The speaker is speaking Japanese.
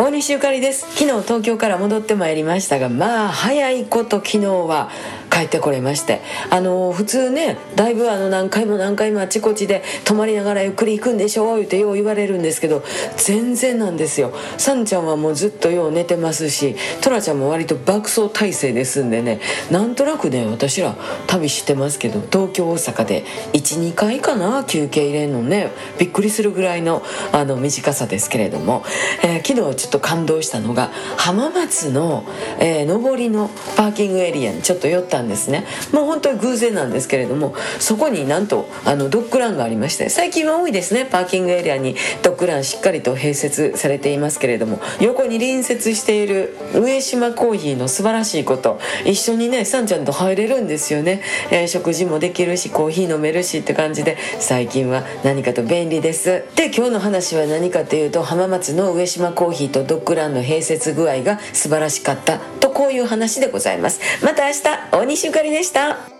大西ゆかりです。昨日東京から戻ってまいりましたがまあ早いこと昨日は帰ってこれまして。あの普通ねだいぶあの何回も何回もあちこちで泊まりながらゆっくり行くんでしょ言うてよう言われるんですけど全然なんですよ。さんちゃんはもうずっとよう寝てますしトラちゃんも割と爆走体制ですんでねなんとなくね私ら旅してますけど東京大阪で12回かな休憩入れんのね。びっくりするぐらいのあの短さですけれども、えー、昨日ちょっと感動したのが浜松の、えー、上りのパーキングエリアにちょっと寄ったんですね。もう本当に偶然なんですけれどもそこになんとあのドッグランがありまして最近は多いですねパーキングエリアに。ドッグランしっかりと併設されていますけれども横に隣接している上島コーヒーの素晴らしいこと一緒にねさんちゃんと入れるんですよね、えー、食事もできるしコーヒー飲めるしって感じで最近は何かと便利です。で今日の話は何かというと浜松の上島コーヒーとドッグランの併設具合が素晴らしかった。とこういう話でございます。また明日大西ゆかりでした。